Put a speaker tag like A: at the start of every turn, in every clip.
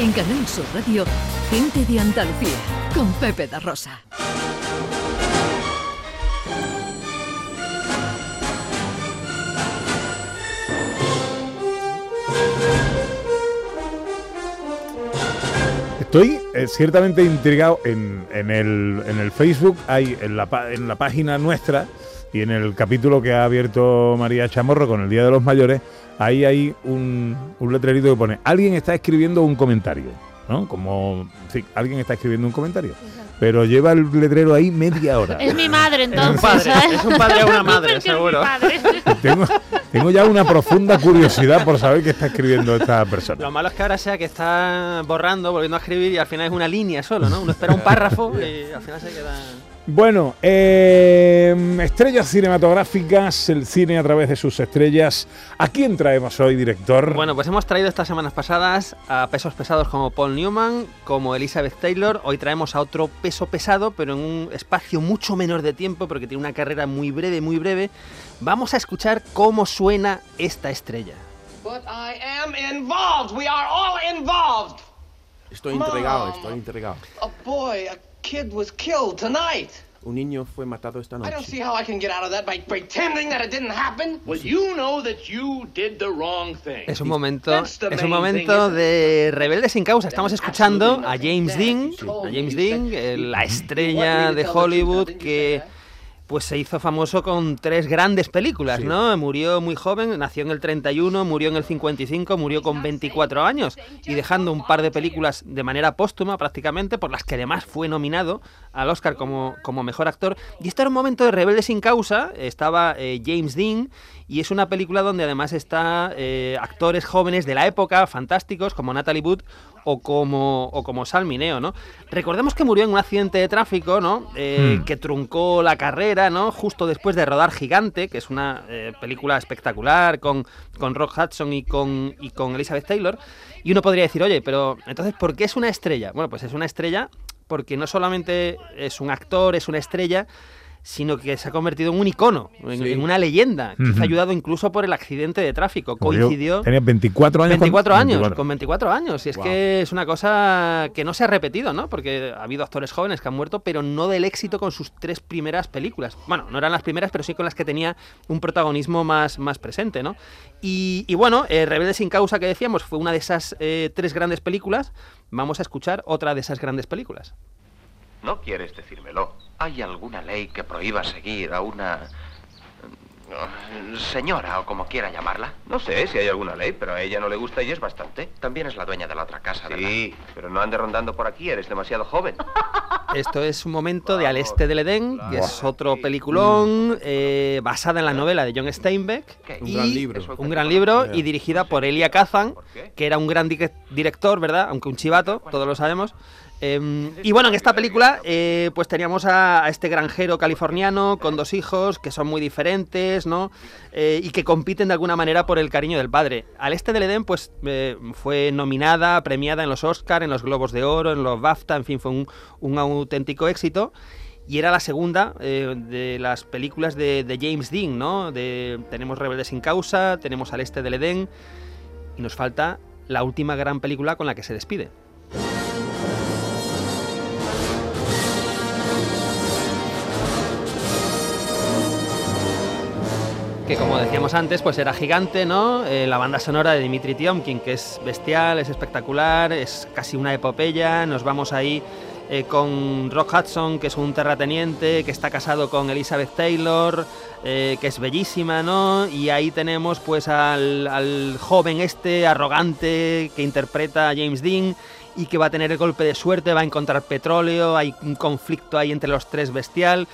A: En Canal Sur Radio, Gente de Andalucía, con Pepe da Rosa.
B: Estoy eh, ciertamente intrigado en, el, Facebook, hay en la página nuestra y en el capítulo que ha abierto María Chamorro con el Día de los Mayores, ahí hay un, un letrerito que pone, alguien está escribiendo un comentario, ¿no? Como, sí, alguien está escribiendo un comentario, pero lleva el letrero ahí media hora.
C: Es mi madre,
D: Es un
C: entonces.
D: padre,
C: ¿sabes?
D: es un padre o una madre, seguro.
B: Tengo, tengo ya una profunda curiosidad por saber qué está escribiendo esta persona.
D: Lo malo es que ahora sea que está borrando, volviendo a escribir y al final es una línea solo, ¿no? Uno espera un párrafo y al final se queda...
B: Bueno, eh, estrellas cinematográficas, el cine a través de sus estrellas. ¿A quién traemos hoy, director?
D: Bueno, pues hemos traído estas semanas pasadas a pesos pesados como Paul Newman, como Elizabeth Taylor. Hoy traemos a otro peso pesado, pero en un espacio mucho menor de tiempo, porque tiene una carrera muy breve, muy breve. Vamos a escuchar cómo suena esta estrella.
E: But I am involved. We are all involved.
F: Estoy intrigado, estoy intrigado.
E: A boy, a kid was killed tonight.
F: Un niño fue matado esta
E: I don't see
F: noche.
E: how I can get out of that by pretending that it didn't happen.
G: Well, you know that you did the wrong thing.
D: Es un momento, es un momento de rebelde sin causa. Estamos escuchando a James Dean, a James Dean, la estrella de Hollywood que pues se hizo famoso con tres grandes películas,
F: Sí.
D: ¿no? Murió muy joven, nació en el 31, murió en el 55, murió con 24 años y dejando un par de películas de manera póstuma prácticamente, por las que además fue nominado al Oscar como, como mejor actor. Y este era un momento de rebelde sin causa, estaba eh, James Dean y es una película donde además está eh, actores jóvenes de la época, fantásticos, como Natalie Wood o como, o como Sal Mineo, ¿no? Recordemos que murió en un accidente de tráfico, ¿no? Eh,
B: Hmm.
D: Que truncó la carrera, ¿no? Justo después de rodar Gigante, que es una eh, película espectacular con, con Rock Hudson y con, y con Elizabeth Taylor. Y uno podría decir, oye, pero entonces, ¿por qué es una estrella? Bueno, pues es una estrella porque no solamente es un actor, es una estrella, sino que se ha convertido en un icono, en,
F: Sí.
D: en una leyenda, que ha ayudado incluso por el accidente de tráfico. Coincidió...
B: Tenía 24 años. con-
D: 24 años,
B: 24.
D: con 24 años. Y es
F: Wow.
D: que es una cosa que no se ha repetido, ¿no? Porque ha habido actores jóvenes que han muerto, pero no del éxito con sus tres primeras películas. Bueno, no eran las primeras, pero sí con las que tenía un protagonismo más, más presente, ¿no? Y, y bueno, eh, Rebelde sin causa que decíamos fue una de esas eh, tres grandes películas. Vamos a escuchar otra de esas grandes películas.
H: ¿No quieres decírmelo? ¿Hay alguna ley que prohíba seguir a una... eh, señora o como quiera llamarla?
I: No sé si hay alguna ley, pero a ella no le gusta y es bastante.
H: También es la dueña de la otra casa, ¿verdad?
I: Sí, pero no ande rondando por aquí, eres demasiado joven.
D: Esto es un momento de Al Este del Edén, que es otro peliculón eh, basada en la novela de John Steinbeck.
H: ¿Qué?
F: Un
D: y-
F: gran libro.
D: Un gran libro y dirigida por Elia Kazan, que era un gran di- director, ¿verdad? Aunque un chivato, todos lo sabemos. Eh, y bueno, en esta película eh, pues teníamos a, este granjero californiano con dos hijos que son muy diferentes, ¿no? Eh, y que compiten de alguna manera por el cariño del padre. Al este del Edén pues eh, fue nominada, premiada en los Oscar, en los Globos de Oro, en los BAFTA, en fin, fue un, auténtico éxito. Y era la segunda de las películas de, James Dean, ¿no? Tenemos Rebelde sin causa, tenemos Al este del Edén y nos falta la última gran película con la que se despide. Que como decíamos antes, pues era gigante, ¿no? Eh, la banda sonora de Dimitri Tiomkin, que es bestial, es espectacular, es casi una epopeya. Nos vamos ahí eh, con Rock Hudson, que es un terrateniente, que está casado con Elizabeth Taylor, eh, que es bellísima, ¿no? Y ahí tenemos pues al, al joven este, arrogante, que interpreta a James Dean y que va a tener el golpe de suerte, va a encontrar petróleo, hay un conflicto ahí entre los tres bestial.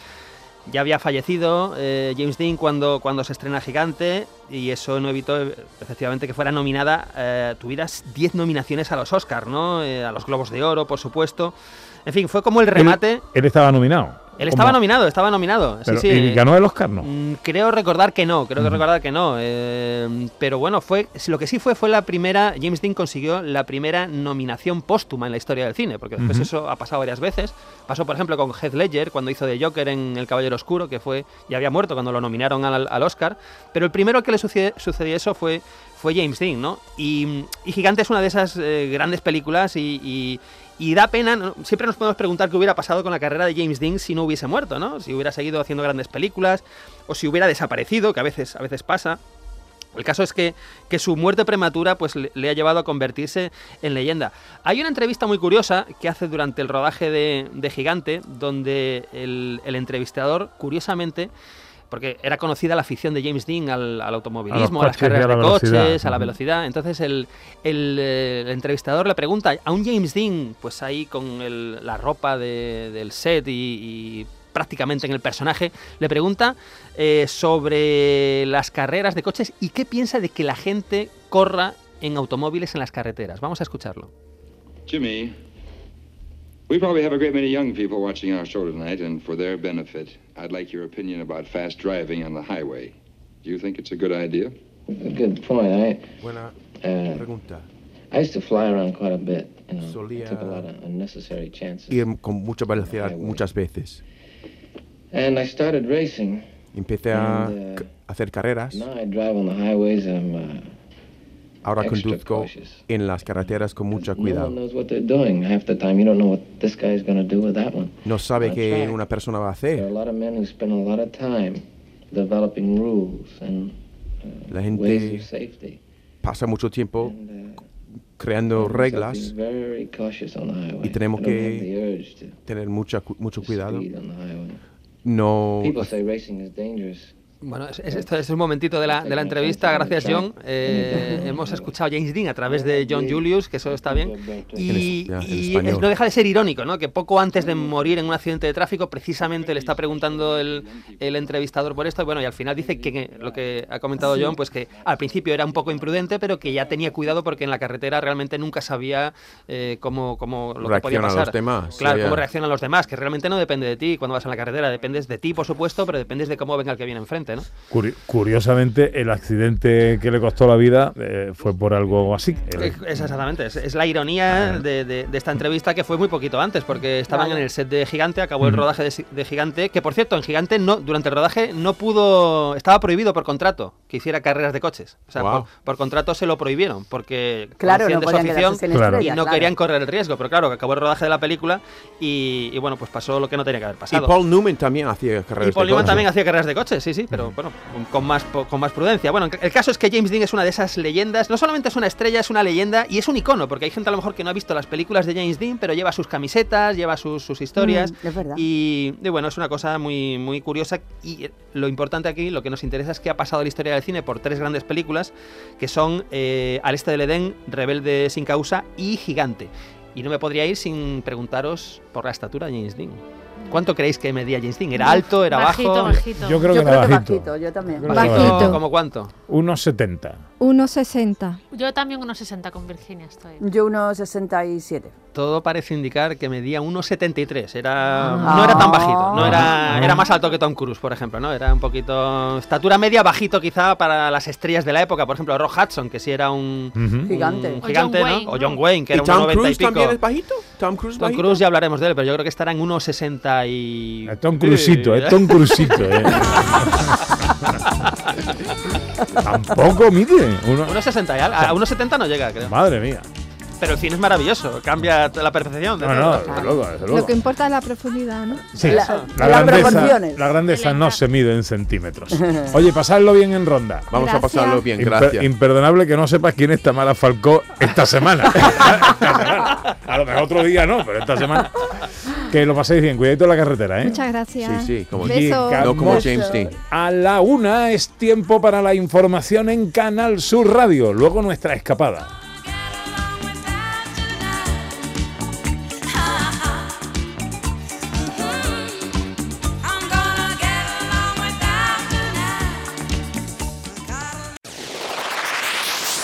D: Ya había fallecido eh, James Dean cuando, cuando se estrena Gigante y eso no evitó eh, efectivamente que fuera nominada, eh, tuvieras 10 nominaciones a los Oscars, ¿no? Eh, a los Globos de Oro, por supuesto. En fin, fue como el remate.
B: Él, él estaba nominado.
D: Él estaba
B: ¿Cómo?
D: nominado, estaba nominado.
B: Pero-
D: sí, sí.
B: ¿Y ganó el Oscar? No.
D: Mm, Creo recordar que no, creo que
B: Ujú.
D: recordar que no. eh, pero bueno, fue lo que sí fue fue la primera. James Dean consiguió la primera nominación póstuma en la historia del cine, porque después eso ha pasado varias veces. Pasó, por ejemplo, con Heath Ledger cuando hizo de Joker en El Caballero Oscuro, que fue ya había muerto cuando lo nominaron al, al Oscar. Pero el primero que le sucedió eso fue fue James Dean, ¿no? Y, y Gigante es una de esas eh, grandes películas y, y- y da pena, siempre nos podemos preguntar qué hubiera pasado con la carrera de James Dean si no hubiese muerto, ¿no? Si hubiera seguido haciendo grandes películas o si hubiera desaparecido, que a veces, a veces pasa. El caso es que, que su muerte prematura pues, le, le ha llevado a convertirse en leyenda. Hay una entrevista muy curiosa que hace durante el rodaje de, de Gigante, donde el, el entrevistador, curiosamente, porque era conocida la afición de James Dean al, al automovilismo, a, las carreras
B: la
D: de
B: velocidad.
D: coches, a la velocidad. Entonces el, el, eh, el entrevistador le pregunta a un James Dean, pues ahí con el- la ropa de- del set y, y prácticamente en el personaje, le pregunta eh, sobre las carreras de coches y qué piensa de que la gente corra en automóviles en las carreteras. Vamos a escucharlo.
C: Jimmy, we probably have a great many young people watching our show tonight, and for their benefit, I'd like your opinion about fast driving on the highway. Do you think it's a good idea?
J: A good point. I
F: Buena
J: uh,
F: pregunta.
J: I used to fly around quite a bit. You know,
F: Solía-
J: took a lot of unnecessary chances.
F: Ir con mucha velocidad muchas veces.
J: And I started racing.
F: Empecé a
J: And, uh,
F: c- hacer carreras.
J: Now I drive on the highways. I'm uh,
F: Ahora conduzco en las carreteras con mucho
J: no
F: cuidado.
J: one knows what they're doing half the time. You don't know what this guy's going to do with that one.
F: No sabe qué una persona va a
J: There are a
F: hacer.
J: lot of men who spend a lot of time developing rules and
F: La gente pasa mucho tiempo
J: uh,
F: creando reglas,
J: being very cautious on the highway.
F: y tenemos que tener mucha, mucho cuidado. No
D: Bueno, es, es- esto es un momentito de la, de la entrevista. Gracias, John. Eh, hemos escuchado a James Dean a través de John Julius, que eso está bien. Y,
F: es-
D: no deja de ser irónico, ¿no? Que poco antes de morir en un accidente de tráfico, precisamente le está preguntando el, el entrevistador por esto. Y bueno, y al final dice que, lo que ha comentado John, pues que al principio era un poco imprudente, pero que ya tenía cuidado porque en la carretera realmente nunca sabía eh, cómo, cómo lo que podía
F: Reaccionan
D: pasar.
F: los demás,
D: Claro,
F: ya,
D: cómo reaccionan los demás, que realmente no depende de ti cuando vas en la carretera, dependes de ti, por supuesto, pero dependes de cómo venga el que viene enfrente, ¿no?
B: Curi- curiosamente, el accidente que le costó la vida eh, fue por algo así. El-
D: Es exactamente, es, es la ironía de, de- de esta entrevista que fue muy poquito antes, porque estaban en el set de Gigante, acabó el rodaje de, de Gigante, que por cierto, en Gigante no, durante el rodaje no pudo, estaba prohibido por contrato que hiciera carreras de coches. O sea, por, por contrato se lo prohibieron, porque
K: Claro, no
D: de su afición
B: Claro.
D: y no
K: claro.
D: querían correr el riesgo, pero claro, que acabó el rodaje de la película y, y bueno, pues pasó lo que no tenía que haber
F: Y
D: pasado.
F: Paul Newman también hacía carreras
D: Y Paul
F: de
D: Newman también hacía carreras de coches, sí, sí, pero bueno, con- más, con más prudencia. Bueno, el caso es que James Dean es una de esas leyendas, no solamente es una estrella, es una leyenda y es un icono, porque hay gente a lo mejor que no ha visto las películas de James Dean, pero lleva sus camisetas, lleva sus, sus historias.
K: Mm, es verdad.
D: Y, y bueno, es una cosa muy, muy curiosa. Y lo importante aquí, lo que nos interesa es que ha pasado la historia del cine por tres grandes películas, que son eh, Al este del Edén, Rebelde sin causa y Gigante. Y no me podría ir sin preguntaros por la estatura de James Dean. ¿Cuánto creéis que medía James Dean? ¿Era alto? ¿Era
L: bajito,
D: bajo?
L: bajito.
B: Yo creo
K: Yo
B: que era bajito.
K: bajito, yo también.
B: Yo creo que
L: Bajito.
D: ¿Cómo, cómo cuánto?
B: Unos 70.
L: 1,60. Yo también unos 60 con Virginia estoy.
K: Yo unos 67.
D: Todo parece indicar que medía 1,73. Era,
K: Ah.
D: No era tan bajito. No era, era más alto que Tom Cruise, por ejemplo. ¿no? Era un poquito. Estatura media, bajito quizá para las estrellas de la época. Por ejemplo, Rock Hudson, que sí era un.
K: Gigante.
D: un
L: O
D: gigante,
L: John
D: ¿no?
L: Wayne,
D: O. John Wayne, que
F: ¿Y
D: era
F: Tom
D: 1,90 y
F: Cruise
D: pico.
F: también es bajito? Tom Cruise
D: Tom
F: bajito?
D: Cruise ya hablaremos de él, pero yo creo que estará en 1,60 y.
B: Es Tom Cruisito, es Tom Cruisito. eh. Tampoco mide. Uno-
D: 1,60 y algo. A 1,70 no llega, creo.
B: Madre mía.
D: Pero el cine es maravilloso. Cambia la percepción. de
B: No, no, desde luego, desde luego.
M: Lo que importa es la profundidad, ¿no?
B: Sí,
K: La-
B: grandeza, la grandeza no se mide en centímetros. Oye, pasadlo bien en ronda.
F: Vamos a pasarlo bien,
B: Imper-
F: gracias.
B: imperdonable que no sepas quién es Tamara Falcó esta semana. Esta semana. A lo mejor otro día no, pero esta semana. Que lo paséis bien, cuidadito en la carretera, ¿eh?
M: Muchas gracias.
F: Sí, sí, como. No como James Dean.
B: A la una es tiempo para la información en Canal Sur Radio. Luego nuestra escapada.